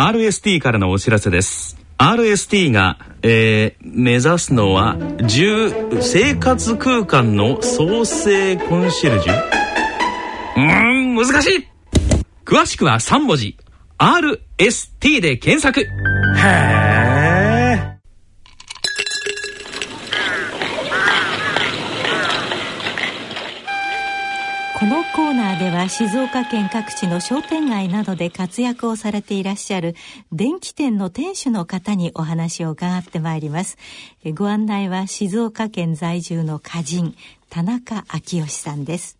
RST からのお知らせです。RST が、えー、目指すのは10生活空間の創生コンシェルジュ？うーん難しい。詳しくは3文字。RST で検索。へえコーナーでは静岡県各地の商店街などで活躍をされていらっしゃる電気店の店主の方にお話を伺ってまいります。ご案内は静岡県在住の歌人田中昭義さんです。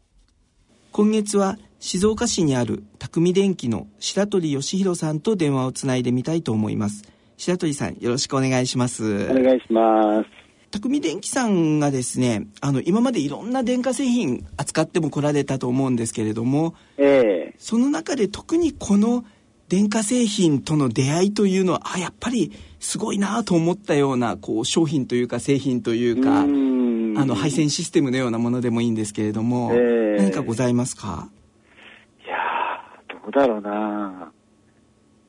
今月は静岡市にある匠電機の白鳥義弘さんと電話をつないでみたいと思います。白鳥さんよろしくお願いします。お願いします匠電機さんがですねあの今までいろんな電化製品扱っても来られたと思うんですけれども、ええ、その中で特にこの電化製品との出会いというのはあやっぱりすごいなと思ったようなこう商品というか製品というかあの配線システムのようなものでもいいんですけれども、え何かございますか？いやどうだろうな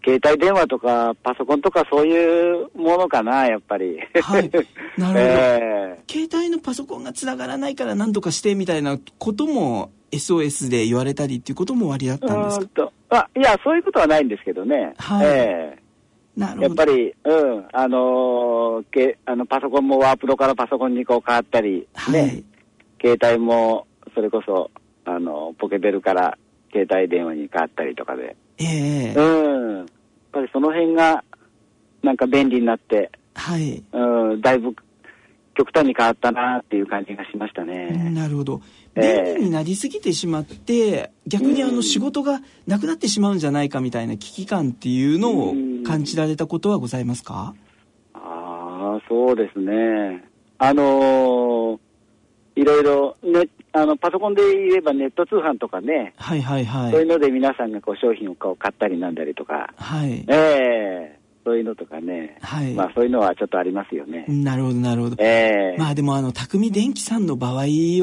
携帯電話とかパソコンとかそういうものかな、やっぱり。はい。なるほど。えー、携帯のパソコンがつながらないから何とかしてみたいなことも SOS で言われたりっていうこともおありだったんですか？あいや、そういうことはないんですけどね。はい。えー、なるほど。やっぱり、うん、あのー、けあのパソコンもワープロからパソコンにこう変わったり、はい、ね。携帯も、それこそ、あの、ポケベルから携帯電話に変わったりとかで。ええー、うん。やっぱりその辺が、なんか便利になって、はい。うん、だいぶ極端に変わったなっていう感じがしましたね。なるほど。便利になりすぎてしまって、えー、逆にあの仕事がなくなってしまうんじゃないかみたいな危機感っていうのを感じられたことはございますか、ああ、そうですね。あのー、いろいろ、ね、あのパソコンで言えばネット通販とかね、はいはいはい、そういうので皆さんがこう商品を買ったりなんだりとか、はい。えー、そういうのとかね、はい、まあそういうのはちょっとありますよね。なるほどなるほど。えー、まあでもあの匠電機さんの場合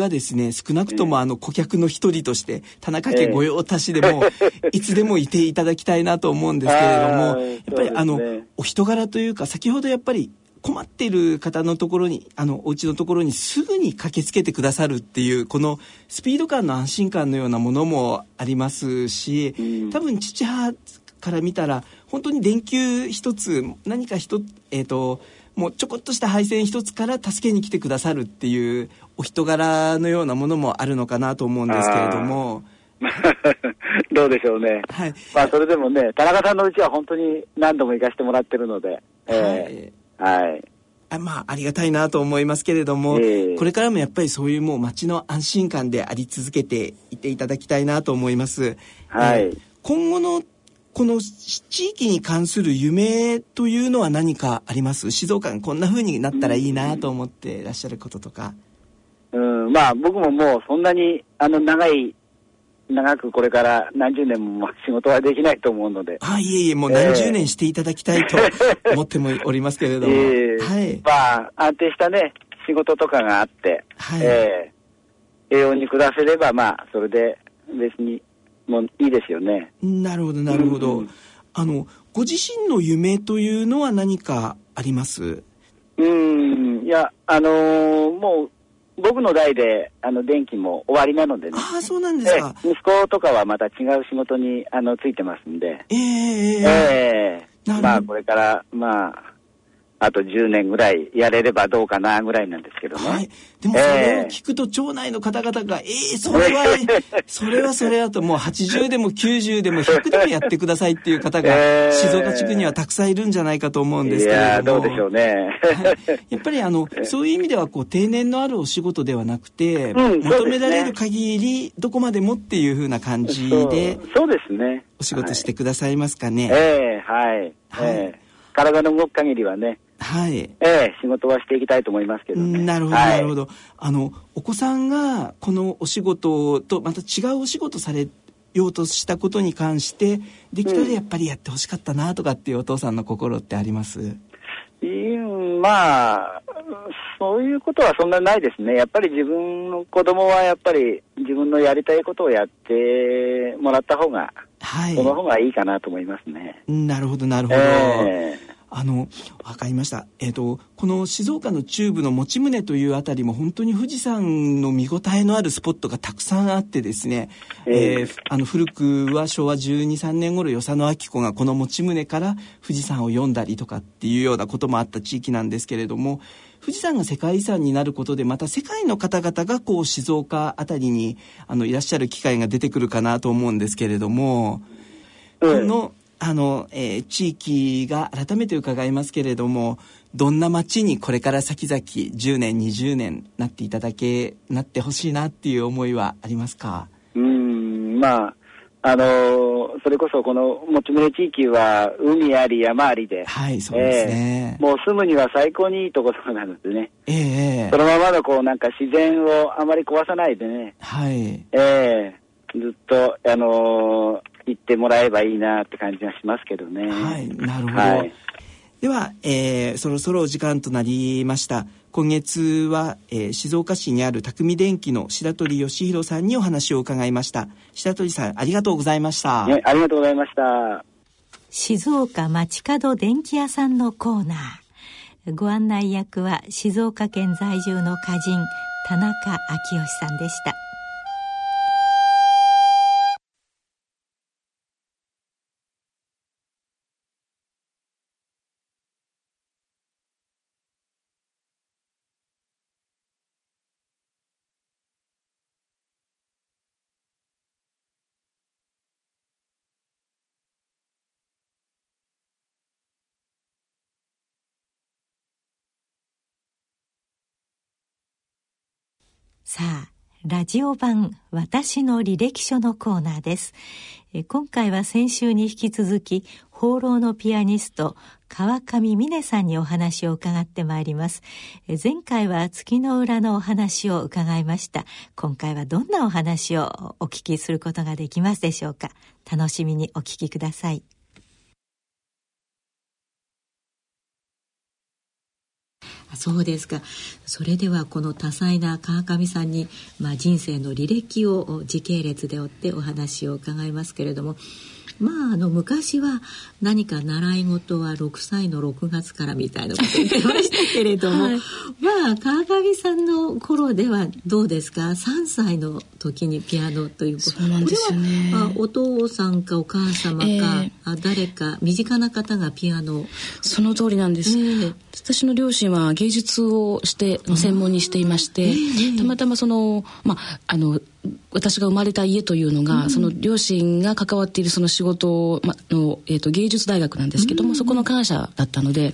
はですね、少なくともあの顧客の一人として田中家御用達でも、いつでもいていただきたいなと思うんですけれども、やっぱりあの、お人柄というか先ほどやっぱり困っている方のところに、あの、お家のところにすぐに駆けつけてくださるっていう、このスピード感の安心感のようなものもありますし、多分父母から見たら、本当に電球一つ、何か一つ、えっ、ー、と、もうちょこっとした配線一つから助けに来てくださるっていうお人柄のようなものもあるのかなと思うんですけれども。どうでしょうね。はい。まあそれでもね、田中さんのうちは本当に何度も行かせてもらってるので。えー、はい。あまあ、ありがたいなと思いますけれども、えー、これからもやっぱりそういうもう街の安心感であり続けていていただきたいなと思います。はい。えー、今後のこの地域に関する夢というのは何かあります？静岡がこんな風になったらいいなと思っていらっしゃることとか。うん、まあ僕ももうそんなにあの長い長くこれから何十年も仕事はできないと思うので。あ、いえいえ、もう何十年していただきたいと 思ってもおりますけれども。えー、はい。まあ、安定したね、仕事とかがあって、はい。えー、栄養に暮らせれば、まあ、それで別に、もういいですよね。なるほど、なるほど。うん、あの、ご自身の夢というのは何かあります？うん、いや、あのー、もう、僕の代であの電気も終わりなのでね。ああ、そうなんですか。息子とかはまた違う仕事にあのついてますんで。ええー、ええー、まあこれから、まあ、あと10年ぐらいやれればどうかなぐらいなんですけどね。はい。でもそれを聞くと町内の方々が、ええー、それは、それはそれはともう80でも90でも100でもやってくださいっていう方が、静岡地区にはたくさんいるんじゃないかと思うんですけれども。どうでしょうね。はい、やっぱりあの、そういう意味ではこう定年のあるお仕事ではなくて、うん、求められる限りどこまでもっていうふうな感じで、そうですね。お仕事してくださいますかね。はい、ええー、はい。はい、えー、体の動く限りはね、はい。ええ仕事はしていきたいと思いますけどね。なるほど、なるほど。あの、お子さんがこのお仕事とまた違うお仕事されようとしたことに関して、できたらやっぱりやってほしかったなとかっていうお父さんの心ってあります、うん、まあ、そういうことはそんなないですね。やっぱり自分の子供はやっぱり自分のやりたいことをやってもらった方が、はい、その方がいいかなと思いますね。なるほど、なるほど。えーあの、わかりました。えっ、ー、と、この静岡の中部の用宗というあたりも本当に富士山の見応えのあるスポットがたくさんあってですね、えー、えー、あの、古くは昭和12、3年頃、与謝野明子がこの用宗から富士山を読んだりとかっていうようなこともあった地域なんですけれども、富士山が世界遺産になることでまた世界の方々がこう静岡あたりにあのいらっしゃる機会が出てくるかなと思うんですけれども、このあの、えー、地域が改めて伺いますけれどもどんな街にこれから先々10年20年なっていただけなってほしいなっていう思いはありますか？うんまああのー、それこそこの持ち宗地域は海あり山ありで、はい、そうですね、えー、もう住むには最高にいいところなのでね、えー、そのままのこうなんか自然をあまり壊さないでね、はい、えー、ずっと、あのー行ってもらえばいいなって感じがしますけどね。はい、なるほど。はい、では、えー、そろそろお時間となりました。今月は、えー、静岡市にある匠電機の白鳥義弘さんにお話を伺いました。白鳥さん、ありがとうございました。ね、ありがとうございました。静岡街角電気屋さんのコーナー。ご案内役は静岡県在住の歌人、田中昭義さんでした。さあ、ラジオ版私の履歴書のコーナーです。今回は先週に引き続き、放浪のピアニスト、川上美音さんにお話を伺ってまいります。前回は月の裏のお話を伺いました。今回はどんなお話をお聞きすることができますでしょうか？楽しみにお聞きください。そうですか。それではこの多彩な川上さんに、まあ、人生の履歴を時系列で追ってお話を伺いますけれどもまああの昔は何か習い事は6歳の6月からみたいなこと言ってましたけれども、はい、まあ川上さんの頃ではどうですか？3歳の時にピアノということ。そうなんですよね。あお父さんかお母様か、えー、あ誰か身近な方がピアノその通りなんです、えー、私の両親は芸術をして専門にしていまして、えー、たまたまそのまああの私が生まれた家というのが、うん、その両親が関わっているその仕事の、えーと、芸術大学なんですけども、うん、そこの感謝だったので、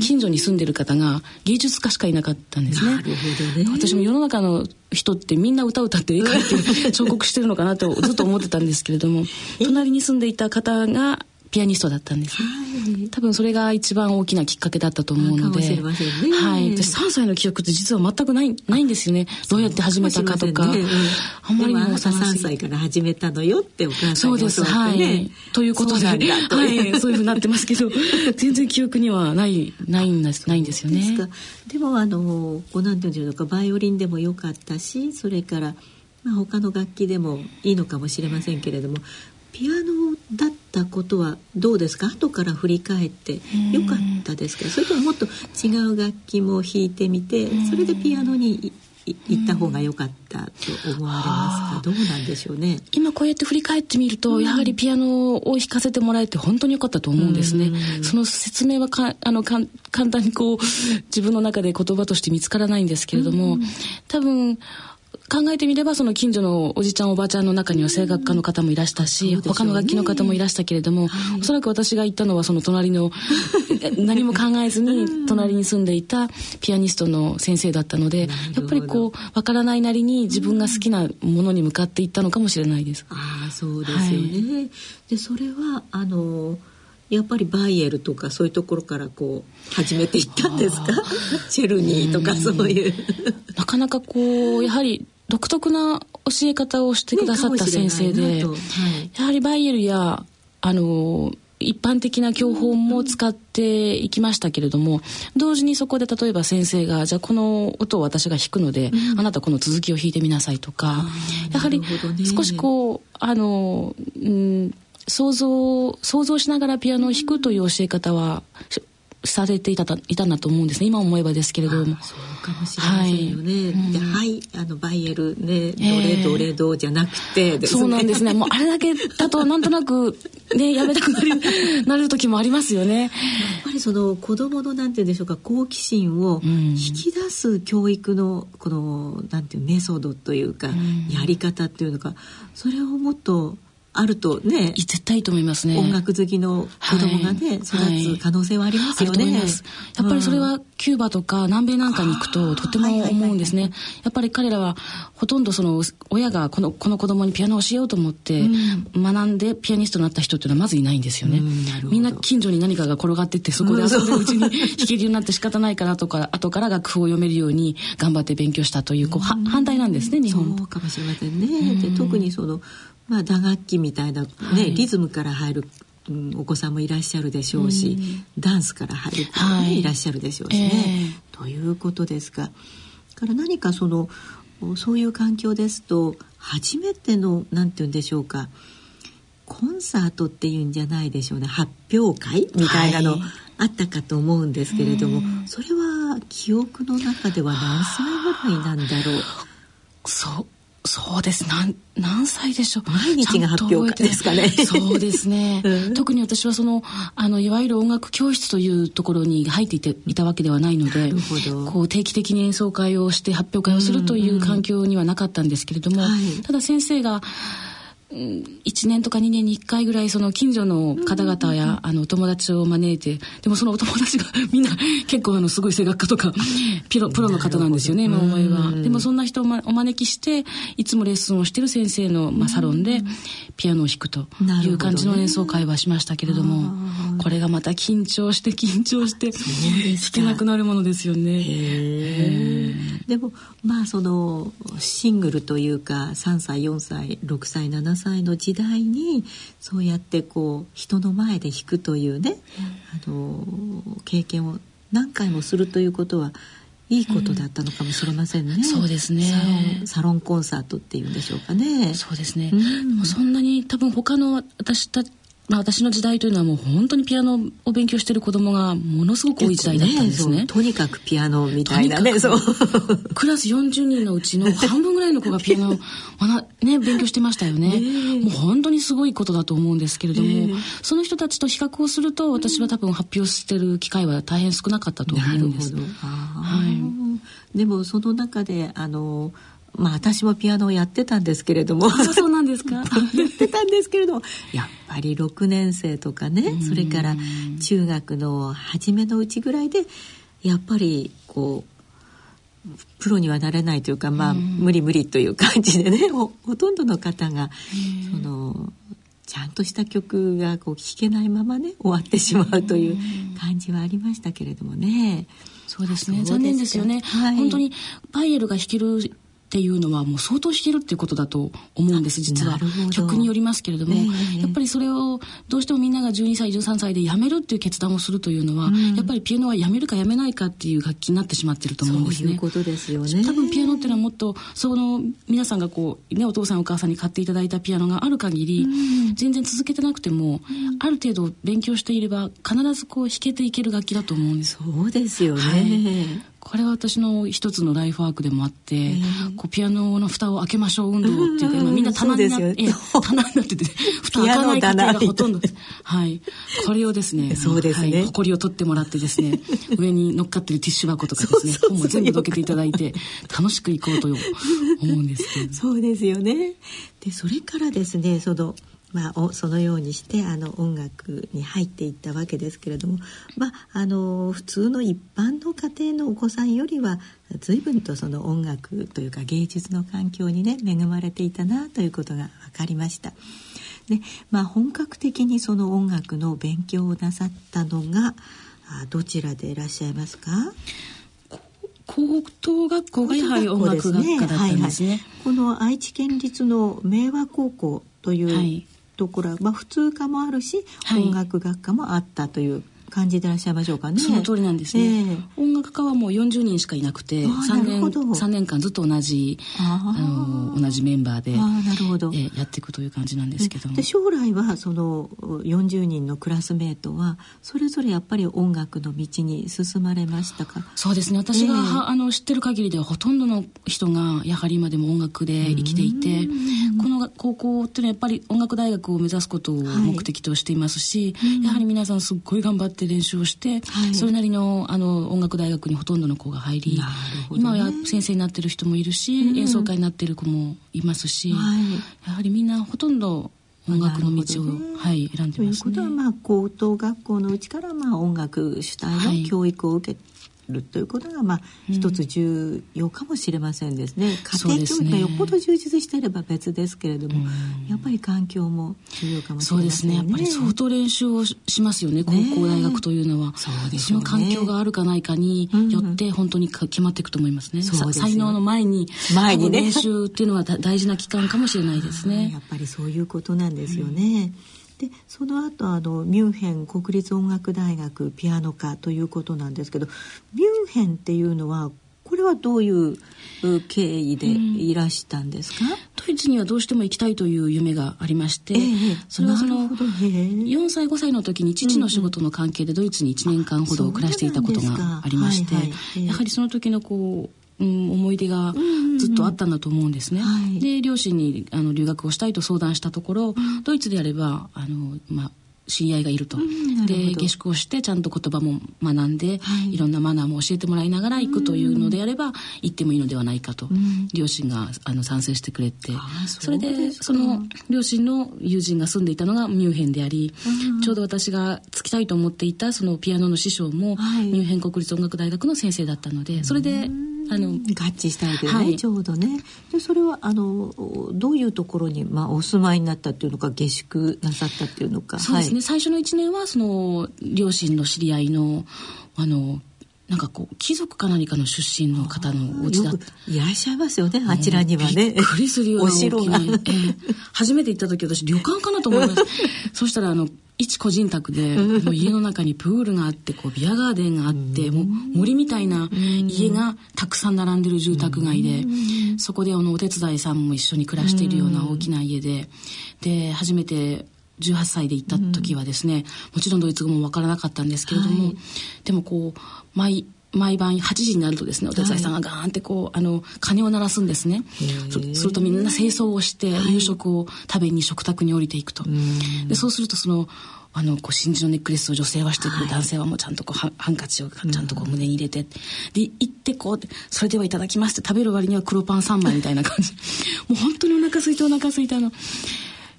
近所に住んでる方が芸術家しかいなかったんですね。ね。私も世の中の人ってみんな歌歌って絵描いて 彫刻してるのかなとずっと思ってたんですけれども 隣に住んでいた方がピアニストだったんです、ね、多分それが一番大きなきっかけだったと思うので、ね、はい、私3歳の記憶って実は全くないないんですよね。どうやって始めたかとか、ねうん、あんまりにも3歳から始めたのよってお母さんにそうです、はい、ということで。はい、そういうふうになってますけど。全然記憶にはないないんですないんですよね。でもあのこうなんていうのかバイオリンでもよかったしそれからまあ、他の楽器でもいいのかもしれませんけれどもピアノだったことはどうですか？後から振り返って。よかったですかそれとももっと違う楽器も弾いてみてそれでピアノに行った方が良かったと思われますか？どうなんでしょうね。今こうやって振り返ってみると、やはりピアノを弾かせてもらえて本当に良かったと思うんですね、その説明はかあのか簡単にこう自分の中で言葉として見つからないんですけれども、多分考えてみればその近所のおじちゃんおばちゃんの中には声楽家の方もいらしたし、ね、他の楽器の方もいらしたけれども、はい、おそらく私が行ったのはその隣の 何も考えずに隣に住んでいたピアニストの先生だったのでやっぱりこうわからないなりに自分が好きなものに向かっていったのかもしれないです。あそうですよね、はい、でそれはあのやっぱりバイエルとかそういうところからこう始めていったんですか？チェルニーとかそういう。なかなかこうやはり独特な教え方をしてくださった先生で、ねはい、やはりバイエルやあの一般的な教法も使っていきましたけれども同時にそこで例えば先生がじゃあこの音を私が弾くので、うん、あなたこの続きを弾いてみなさいとかやはり少しこうあの、うん、想像想像しながらピアノを弾くという教え方はされていたいたんだと思うんですね。今思えばですけれども。そうかもしれませんよね、はい、うん、はい、あのバイエルねどれどれどじゃなくて、ね、そうなんですね。もうあれだけだとなんとなくねやめたくなる なる時もありますよね。やっぱりその子供のなんて言うんでしょうか好奇心を引き出す教育のこのなんていうメソッドというか、うん、やり方っていうのかそれをもっとあるとね。絶対いいと思いますね音楽好きの子供がね、はい、育つ可能性はありますよね、はい、やっぱりそれはキューバとか南米なんかに行くととても思うんですね、やっぱり彼らはほとんどその親がこのこの子供にピアノを教えようと思って学んでピアニストになった人っていうのはまずいないんですよね、みんな近所に何かが転がってってそこで遊んでるうちに弾けるようになって仕方ないからとか後から楽譜を読めるように頑張って勉強したというこう、反対なんですね日本。そうかもしれませんね、で特にそのまあ、打楽器みたいな、ね、はい、リズムから入る、うん、お子さんもいらっしゃるでしょうし、うん、ダンスから入る子も、ね、はい、いらっしゃるでしょうしね。えー、ということですがから何かそのそういう環境ですと初めてのなんて言うんでしょうかコンサートっていうんじゃないでしょうね。発表会みたいなの、あったかと思うんですけれども、それは記憶の中では何歳ぐらいなんだろう？そうそうです。何何歳でしょう。毎日が発表会ですかね。そうですね、うん、特に私はそのあのいわゆる音楽教室というところに入っていていたわけではないのでこう定期的に演奏会をして発表会をするという環境にはなかったんですけれども、うんうん、ただ先生が1年とか2年に1回ぐらいその近所の方々やあの友達を招いてでもそのお友達が みんな結構あのすごい声楽家とか ピロプロの方なんですよね今思えば。でもそんな人を、ま、お招きしていつもレッスンをしてる先生の、まあ、サロンでピアノを弾くという感じの演奏会はしましたけれどもこれがまた緊張して緊張して弾けなくなるものですよね。でもまあそのシングルというか3歳4歳6歳7歳歳の時代にそうやってこう人の前で弾くというね、あの経験を何回もするということはいいことだったのかもしれませんね。うん、そうですねサロンコンサートっていうんでしょうかね。そうですね。うん、そんなに多分他の私たまあ、私の時代というのはもう本当にピアノを勉強している子供がものすごく多い時代だったんですね。ねとにかくピアノみたいなね。そう クラス40人のうちの 半分ぐらいの子がピアノをね、勉強してましたよね。もう本当にすごいことだと思うんですけれども、その人たちと比較をすると私は多分発表してる機会は大変少なかったと思うんです。はい、でもその中であのまあ私もピアノをやってたんですけれども。そうなんですか？やってたんですけれども。やっぱり6年生とかねそれから中学の初めのうちぐらいでやっぱりこうプロにはなれないというかまあ無理無理という感じでねほとんどの方がそのちゃんとした曲がこう弾けないままね終わってしまうという感じはありましたけれどもね。そうですね。残念ですよね。はい、本当にパイエルが弾けるっていうのはもう相当弾けるっていうことだと思うんです実は。曲によりますけれども、えー、やっぱりそれをどうしてもみんなが12歳13歳でやめるっていう決断をするというのは、うん、やっぱりピアノはやめるかやめないかっていう楽器になってしまってると思うんですね。そうですよね。多分ピアノっていうのはもっとその皆さんがこう、ね、お父さんお母さんに買っていただいたピアノがある限り、うん、全然続けてなくても、うん、ある程度勉強していれば必ずこう弾けていける楽器だと思うんです。そうですよね、はいこれは私の一つのライフワークでもあって、えー、こうピアノの蓋を開けましょう運動っていうか、今みんな棚になって、棚になってて、蓋開かない家庭がほとんどです。はい。これをですね、そうですね。はい、を取ってもらってですね、上に乗っかってるティッシュ箱とかですね、本も全部どけていただいて、楽しく行こうと思うんですけど。そうですよね。で、それからですね、その、まあ、そのようにしてあの音楽に入っていったわけですけれども、まあ、あの普通の一般の家庭のお子さんよりは随分とその音楽というか芸術の環境にね恵まれていたなということが分かりました。でまあ、本格的にその音楽の勉強をなさったのがどちらでいらっしゃいますか？高等学校がやはり音楽学科だったんですね。はいはい、この愛知県立の明和高校というところは、まあ、普通科もあるし、はい、音楽学科もあったという感じでいらっしゃいましょうかね。その通りなんですね。えー、音楽家はもう40人しかいなくて、3年 ,3 年間ずっと同じあの同じメンバーであなるほど、えー、やっていくという感じなんですけども。で将来はその40人のクラスメートはそれぞれやっぱり音楽の道に進まれましたか？そうですね。私が、えー、あの知ってる限りではほとんどの人がやはり今でも音楽で生きていて、この高校っていうのはやっぱり音楽大学を目指すことを目的としていますし、はい、やはり皆さんすっごい頑張ってって練習をして、はい、それなりのあの音楽大学にほとんどの子が入り、ね、今は先生になってる人もいるし、うん、演奏会になってる子もいますし、はい、やはりみんなほとんど音楽の道を、ね、はい、選んでます、ね、ということは、まあ、高等学校のうちから、まあ、音楽主体の教育を受けるということが、まあ、一つ重要かもしれませんですね。家庭教育がよっぽど充実していれば別ですけれども、やっぱり環境も重要かもしれませんね。そうですね。やっぱり相当練習をしますよね、高校大学というのは。そうですその環境があるかないかによって本当に決まっていくと思いますね。才能の前に、前にね。練習っていうのは大事な期間かもしれないですね。やっぱりそういうことなんですよね。うんでその後あのミュンヘン国立音楽大学ピアノ科ということなんですけどミュンヘンっていうのはこれはどういう経緯でいらしたんですか、うん、ドイツにはどうしても行きたいという夢がありまして、えー、それはその4歳5歳の時に父の仕事の関係でドイツに1年間ほど暮らしていたことがありまして、やはりその時のこううん、思い出がずっとあったんだと思うんですね。うんうんうん、で両親にあの留学をしたいと相談したところ、うん、ドイツであればあの、まあ、知り合いがいると、うん、で下宿をしてちゃんと言葉も学んで、はい、いろんなマナーも教えてもらいながら行くというのであれば、うん、行ってもいいのではないかと、うん、両親があの賛成してくれて。それでその両親の友人が住んでいたのがミュンヘンであり、ちょうど私がつきたいと思っていたそのピアノの師匠も、はい、ミュンヘン国立音楽大学の先生だったのでそれで。あの合致したわけでね、はい、ちょうどね。でそれはあのどういうところに、まあ、お住まいになったっていうのか下宿なさったっていうのか。そうですね、はい、最初の1年はその両親の知り合いのあのなんかこう貴族か何かの出身の方のお家だいらっしゃいますよねあちらにはね。びっくりするような大きな、えー、初めて行った時私旅館かなと思いました そしたらあの一個人宅で、もう家の中にプールがあって、こうビアガーデンがあって、もう森みたいな家がたくさん並んでる住宅街で、そこであのお手伝いさんも一緒に暮らしているような大きな家で、で、初めて18歳で行った時はですね、もちろんドイツ語もわからなかったんですけれども、はい、でもこう、毎、毎晩8時になるとですねお手伝いさんがガーンってこうあの鐘を鳴らすんですね。するとみんな清掃をして夕食を食べに食卓に降りていくと、でそうするとそのあのこう真珠のネックレスを女性はしてくる、男性はもうちゃんとこうハンカチをちゃんとこう胸に入れて、で行ってこうそれではいただきますって食べる割には黒パン3枚みたいな感じ。もう本当にお腹空いてお腹空いたの。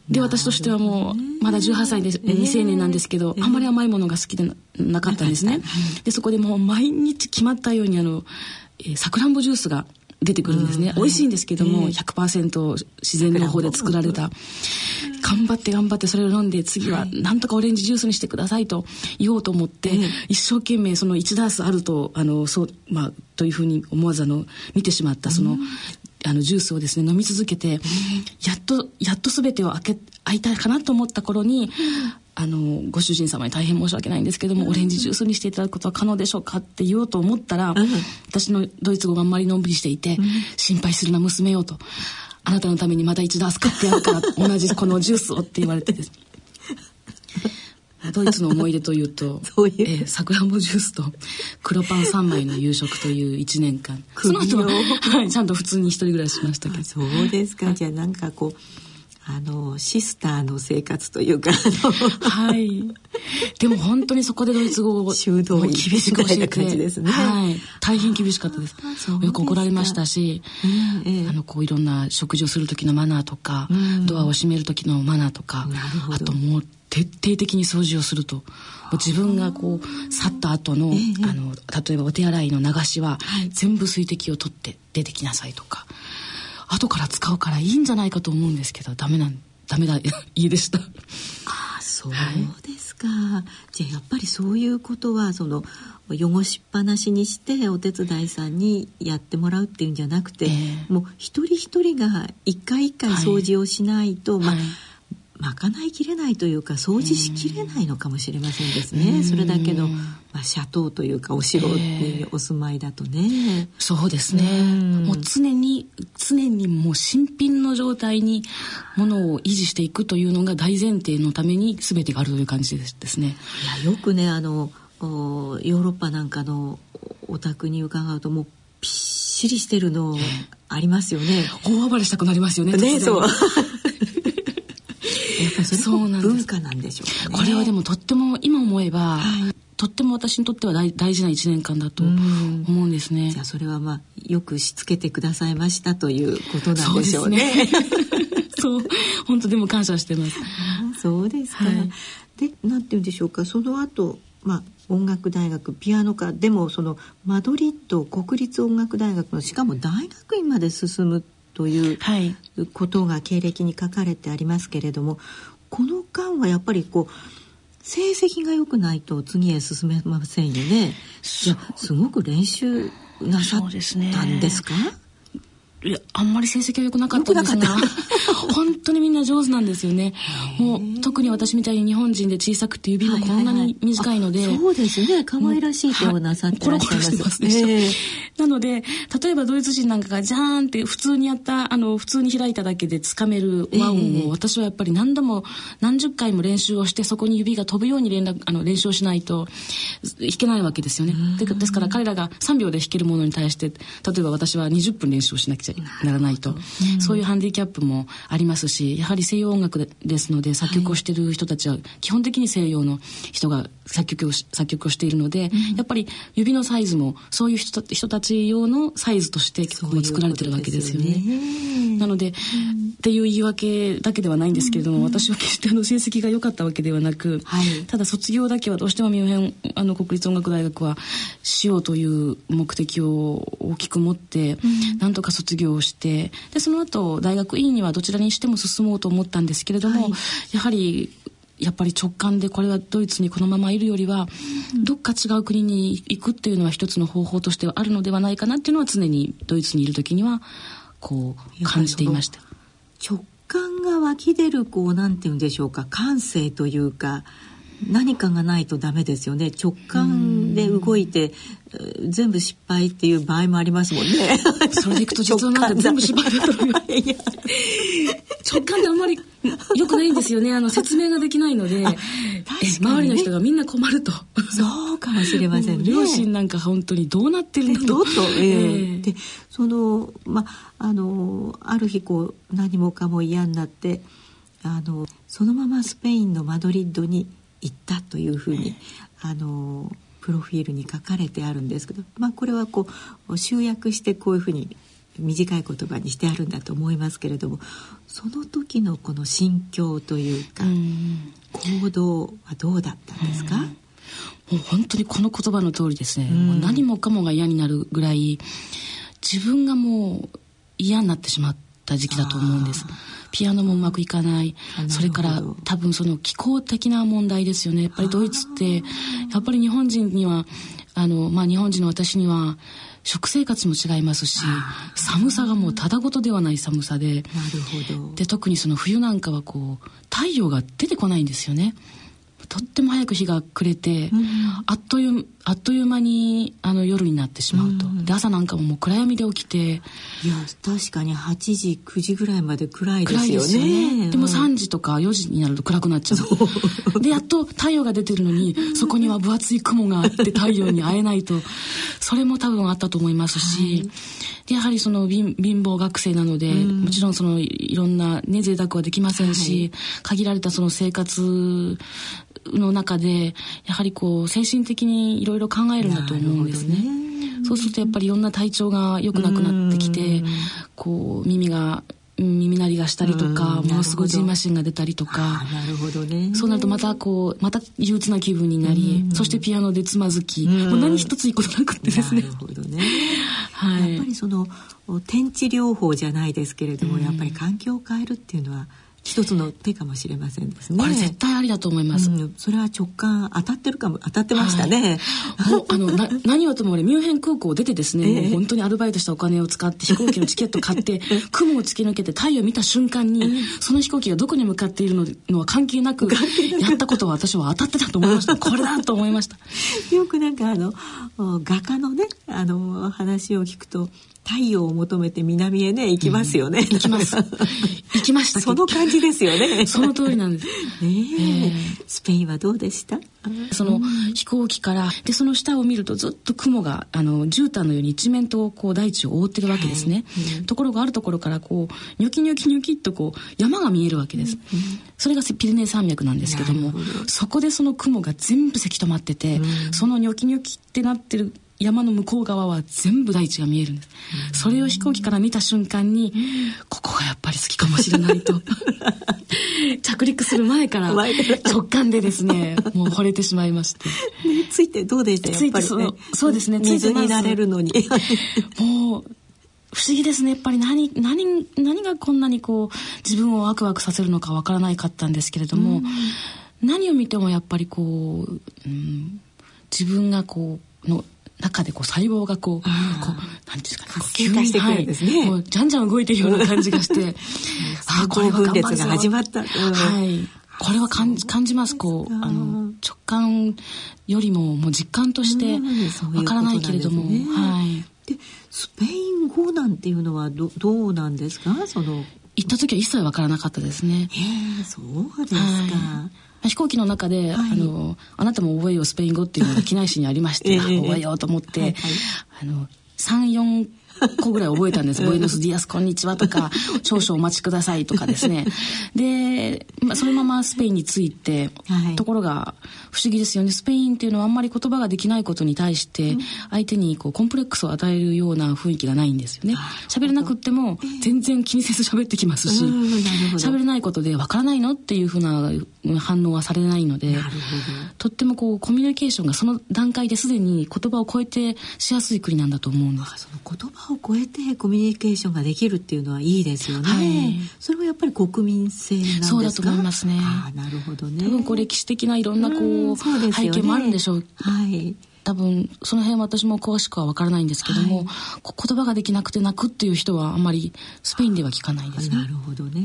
で私としてはもうまだ18歳で未成年なんですけど、あんまり甘いものが好きでなかったんですね。でそこでもう毎日決まったようにあのさくらんぼジュースが出てくるんですね、うん、美味しいんですけども、えー、100%自然の方で作られた。頑張って頑張ってそれを飲んで次はなんとかオレンジジュースにしてくださいと言おうと思って、一生懸命その1ダースあるとあのそうまあというふうに思わずあの見てしまったその、あのジュースをですね飲み続けて、やっとやっと全てを開け開いたかなと思った頃に、あのご主人様に大変申し訳ないんですけども、オレンジジュースにしていただくことは可能でしょうかって言おうと思ったら、私のドイツ語があんまりのんびりしていて、心配するな娘よと。あなたのためにまた一度預かってやるから 同じこのジュースをって言われてですドイツの思い出というと そういう、えー、さくらんぼジュースと黒パン3枚の夕食という1年間。その後は、はい、ちゃんと普通に一人暮らししましたけど。そうですか。じゃあなんかこうあのシスターの生活というかはい。でも本当にそこでドイツ語を修道厳しく教えて感じですね、はい、大変厳しかったです。よく怒られましたし、ええ、あのこういろんな食事をする時のマナーとか、うん、ドアを閉める時のマナーとかあともう徹底的に掃除をすると。自分がこう去った後の,、あの例えばお手洗いの流しは、全部水滴を取って出てきなさいとか。後から使うからいいんじゃないかと思うんですけどダメなんダメだ 家でした。ああそうですか、はい、じゃあやっぱりそういうことはその汚しっぱなしにしてお手伝いさんにやってもらうっていうんじゃなくて、えー、もう一人一人が一回一回掃除をしないと、はい、まあ、はい賄いきれないというか掃除しきれないのかもしれませんですね、それだけの、まあ、斜塔というかお城にお住まいだとね、そうですね、もう常に常にもう新品の状態にものを維持していくというのが大前提のために全てがあるという感じですね。いやよくねあのヨーロッパなんかのお宅に伺うともうぴっしりしてるのありますよね。大暴れしたくなりますよね。ねそう。それも文化なんでしょうか、ね、これはでもとっても今思えば、はい、とっても私にとっては大大事な1年間だと思うんですね。じゃあそれはまあよくしつけてくださいましたということなんでしょうね。そう、ね、本当でも感謝してます。そうですか。はい、でなんて言うんでしょうかその後まあ音楽大学ピアノ科でもそのマドリッド国立音楽大学のしかも大学院まで進むということが経歴に書かれてありますけれども、この間はやっぱりこう成績が良くないと次へ進めませんよね。すごく練習なさったんですか？いやあんまり成績は良くなかったんですが 本当にみんな上手なんですよね。もう特に私みたいに日本人で小さくて指もこんなに短いので、はい。はいはい、そうですね。可愛らしい手をなさってらっしゃいます,、ますでしょ、え。ー、なので例えばドイツ人なんかがジャーンって普通にやったあの普通に開いただけでつかめる和音を、私はやっぱり何度も何十回も練習をしてそこに指が飛ぶように連絡あの練習をしないと弾けないわけですよね。ですから彼らが3秒で弾けるものに対して例えば私は20分練習をしなくちゃならないと、うん、そういうハンディキャップもありますしやはり西洋音楽ですので作曲をしている人たちは基本的に西洋の人が作曲を作曲をしているので、うん、やっぱり指のサイズもそういう人人たち用のサイズとして曲も作られてるわけですよね。ううねなので、うん、っていう言い訳だけではないんですけれども、うん。私は決してあの成績が良かったわけではなく、はい、ただ卒業だけはどうしてもミュンヘンあの国立音楽大学はしようという目的を大きく持って、うん、なんとか卒業をしてでその後大学院にはどちらにしても進もうと思ったんですけれども、はい、やはりやっぱり直感でこれはドイツにこのままいるよりは、どっか違う国に行くっていうのは一つの方法としてはあるのではないかなっていうのは常にドイツにいる時にはこう感じていました。直感が湧き出るこうなんて言うんでしょうか。感性というか何かがないとダメですよね。直感で動いて全部失敗っていう場合もありますもんね。それでいくと実はなんか全部失敗だと直感ってあんまりよくないんですよね。あの説明ができないので、ね、周りの人がみんな困ると。そうかもしれませんね。両親なんか本当にどうなってるんだと、えー、でそのまあのある日こう何もかも嫌になってあのそのままスペインのマドリッドに行ったというふうに、あのプロフィールに書かれてあるんですけど、まあ、これはこう集約してこういうふうに短い言葉にしてあるんだと思いますけれどもその時のこの心境というか、行動はどうだったんですか、もう本当にこの言葉の通りですね、もう何もかもが嫌になるぐらい自分がもう嫌になってしまった時期だと思うんです。ピアノもうまくいかない。それから多分その気候的な問題ですよね。やっぱりドイツってやっぱり日本人にはあの、まあ、日本人の私には食生活も違いますし寒さがもうただごとではない寒さで。で特にその冬なんかはこう太陽が出てこないんですよね。とっても早く日が暮れて、うん、あっというあっという間にあの夜になってしまうと、うん、で朝なんかももう暗闇で起きて。いや確かに8時9時ぐらいまで暗いですよね。よね、でも3時とか4時になると暗くなっちゃう。でやっと太陽が出てるのにそこには分厚い雲があって太陽に会えないと。それも多分あったと思いますし、はい。でやはりその貧乏学生なので、うん、もちろんそのいろんなね贅沢はできませんし、はい、限られたその生活の中でやはりこう精神的にいろいろ考えるんだと思うんですね。そうするとやっぱりいろんな体調が良くなくなってきて、こう耳が耳鳴りがしたりとか、ものすごいジンマシンが出たりとかなるほど、ね、そうなるとまたこうまた憂鬱な気分になり、そしてピアノでつまずき、もう何一ついいことなくってですね。なるほどね。はい、やっぱりその天地療法じゃないですけれども、やっぱり環境を変えるっていうのは一つの手かもしれませんですね。これ絶対ありだと思います。うん、それは直感当たってるかも当たってましたね。はい、あのな何はとも俺ミュンヘン空港を出てですね、えー、もう本当にアルバイトしたお金を使って飛行機のチケット買って 雲を突き抜けて太陽を見た瞬間に、その飛行機がどこに向かっているののは関係なく やったことは私は当たってたと思いました。これだと思いました。よくなんかあの画家のねあの話を聞くと太陽を求めて南へね行きますよね、うん、行きます。行きました。その感じですよね。その通りなんです。ねえ。ー、スペインはどうでした？その飛行機からでその下を見るとずっと雲があの絨毯のように一面とこう大地を覆ってるわけですね、はい、ところがあるところからこうニョキニョキニョキっとこう山が見えるわけです、うん、それがピレネー山脈なんですけどもそこでその雲が全部せき止まってて、うん、そのニョキニョキってなってる山の向こう側は全部大地が見えるんです。それを飛行機から見た瞬間に、ここがやっぱり好きかもしれないと。着陸する前から直感でですね、もう惚れてしまいまして。ね、ついてどうでした？やっぱり、ね、そうですね、水になれるのに。もう、不思議ですね。やっぱり何、何、何がこんなにこう、自分をワクワクさせるのかわからないかったんですけれども、何を見てもやっぱりこう、うん、自分がこう、の中でこう細胞がこう、こう、なんですかね、活性化してくるんですね。はい、じゃんじゃん動いてるような感じがして、あ、これは分裂が始まった。はい。これは感じ感じます。こう、あの、直感よりも、もう実感として、わからないけれども、ね、はい。で、スペイン語なんていうのはど、どうなんですか？その。行った時は一切わからなかったですね。へえ、そうですか。はい飛行機の中で、はい、あのあなたも覚えようスペイン語っていうのが機内誌にありまして、えー、覚えようと思って、はいはい、あの34個ぐらい覚えたんです。ボエノスディアスこんにちはとか、少々お待ちくださいとかですね。で、まあ、そのままスペインに着いて、はい、ところが不思議ですよね。スペインっていうのはあんまり言葉ができないことに対して、相手にこうコンプレックスを与えるような雰囲気がないんですよね。喋れなくっても、全然気にせず喋ってきますし、喋れないことでわからないの？っていうふうな反応はされないので、とってもこうコミュニケーションがその段階ですでに言葉を超えてしやすい国なんだと思うんです。その言葉を超えてコミュニケーションができるっていうのはいいですよね。はい、それはやっぱり国民性なんですか？そうだと思いますね。あなるほどね。多分こう歴史的ないろんなこう、うね、背景もあるんでしょう。はい。多分その辺私も詳しくは分からないんですけども、はい、言葉ができなくて泣くっていう人はあんまりスペインでは聞かないですね。なるほどね。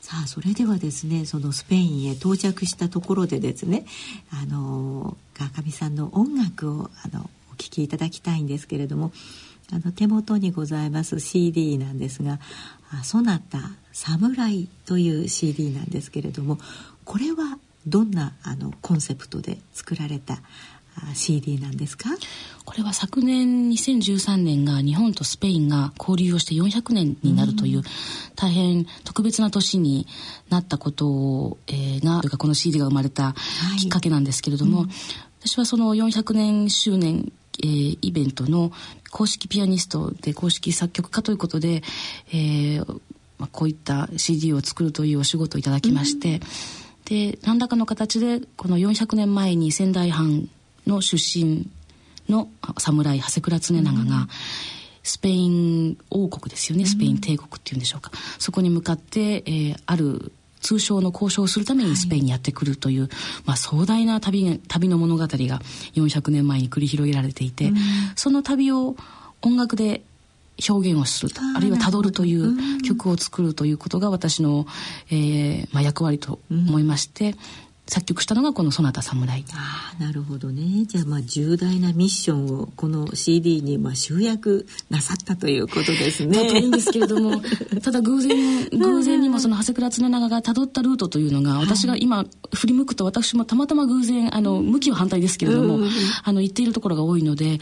さあそれではですねそのスペインへ到着したところでですねあの川上さんの音楽をあのお聴きいただきたいんですけれどもあの手元にございます CD なんですが「そなた侍」という CD なんですけれどもこれはどんなあのコンセプトで作られた CD なんですか？これは昨年2013年が日本とスペインが交流をして400年になるという、大変特別な年になったことを、えー、がこの CD が生まれたきっかけなんですけれども、はいうん、私はその400年周年えー、イベントの公式ピアニストで公式作曲家ということで、えーまあ、こういった CD を作るというお仕事をいただきまして、うん、で何らかの形でこの400年前に仙台藩の出身の侍長谷倉常長が、スペイン王国ですよね。スペイン帝国っていうんでしょうか、そこに向かって、えー、ある通商の交渉をするためにスペインにやってくるという、はい、まあ、壮大な旅旅の物語が400年前に繰り広げられていて、うん、その旅を音楽で表現をするあるいはたどるという曲を作るということが私の、えーまあ、役割と思いまして、作曲したのがこの「そなた侍」ああなるほどね。じゃあまあ重大なミッションをこの CD にまあ集約なさったということですね。だといいんですけれども ただ偶然偶然にもその長谷倉常長がたどったルートというのが私が今振り向くと私もたまたま偶然あの向きは反対ですけれども、あの行っているところが多いので、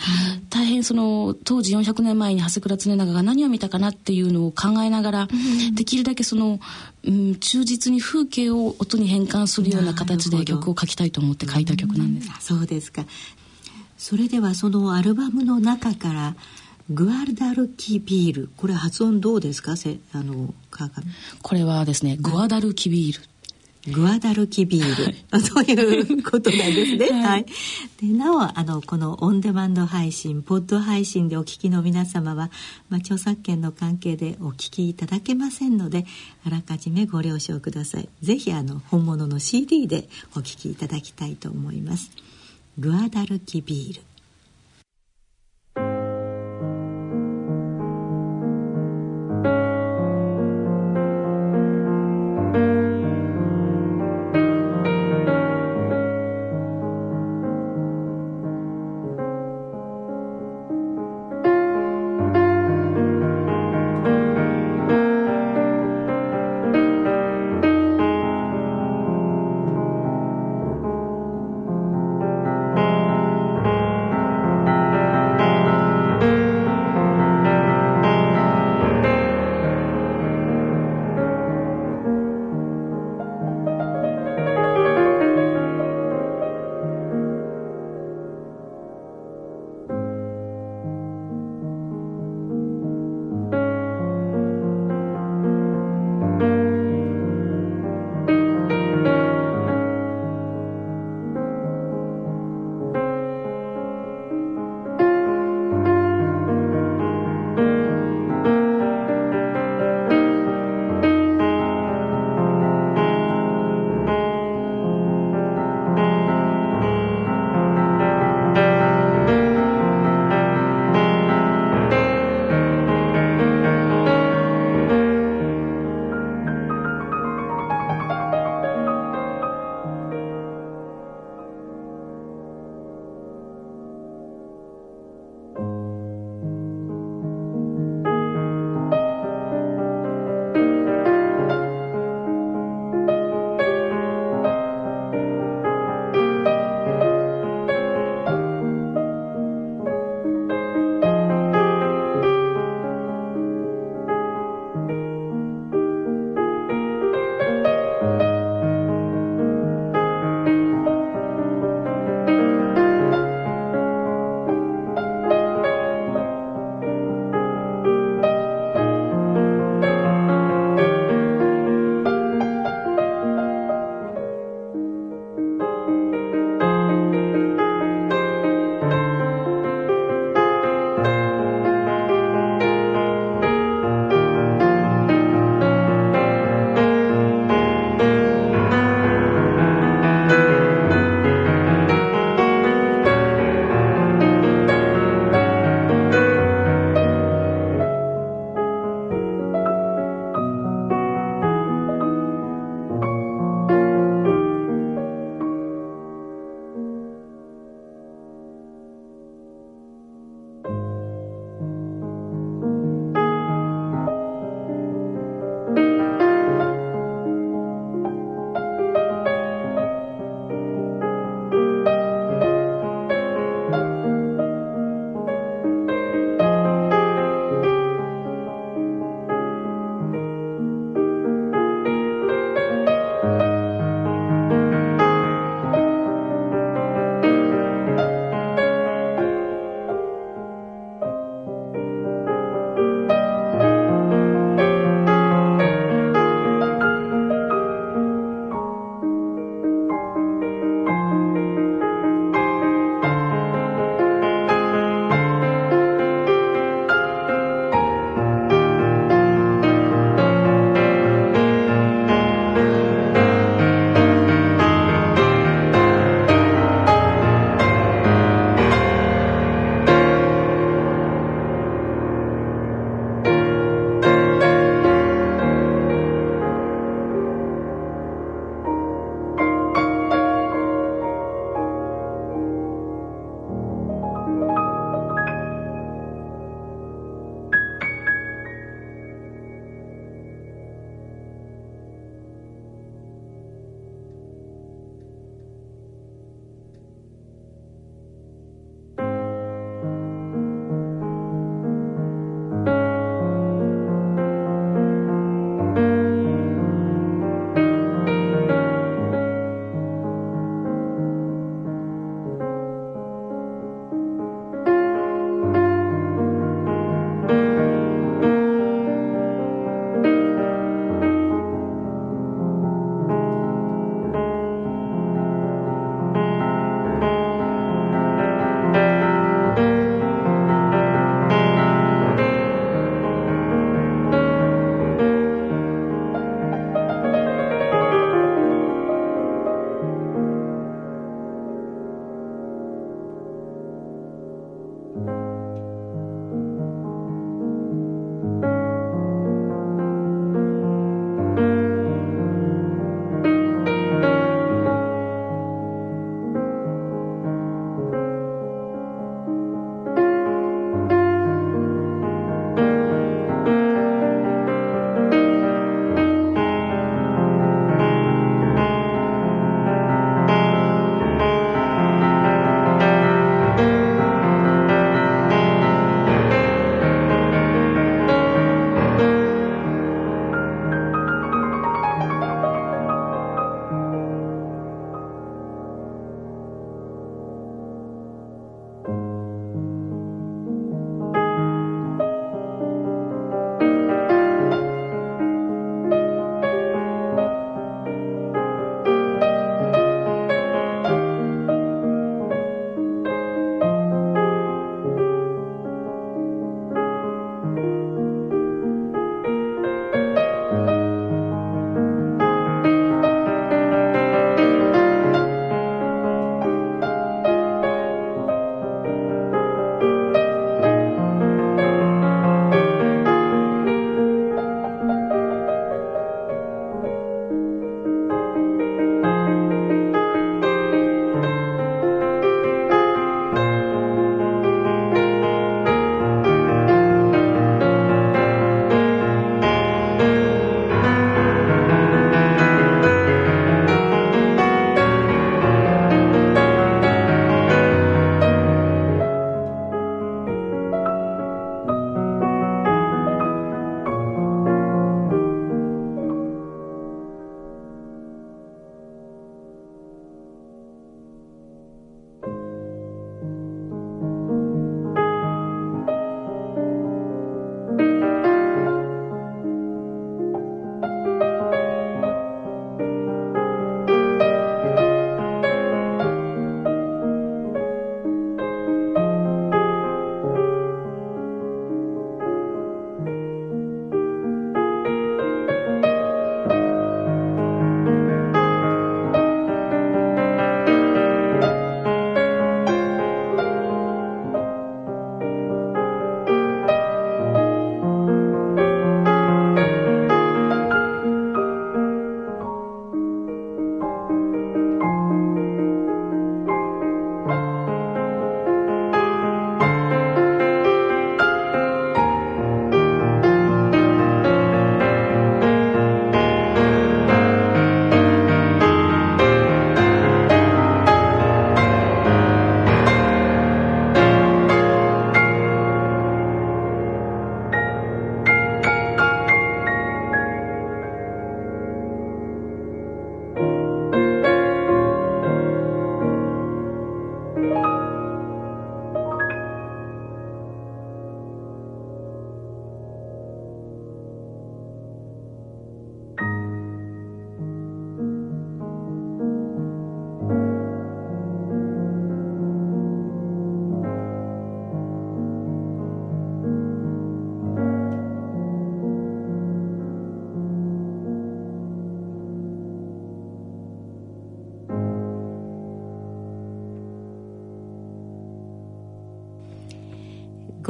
大変その当時400年前に長谷倉常長が何を見たかなっていうのを考えながら、できるだけその、うん、忠実に風景を音に変換するような形形で曲を書きたいと思って書いた曲なんです。そうですか。それではそのアルバムの中からグアルダルキビール。これ発音どうですか？せあのこれはですねグアダルキビールグアダルキビール、はい、ということなんですね。はい、でなおあのこのオンデマンド配信ポッド配信でお聞きの皆様は、まあ、著作権の関係でお聞きいただけませんのであらかじめご了承ください。ぜひあの本物の CD でお聞きいただきたいと思います。グアダルキビール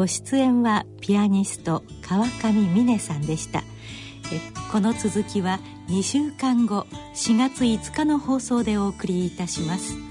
ご出演はピアニスト川上美音さんでした。この続きは2週間後4月5日の放送でお送りいたします。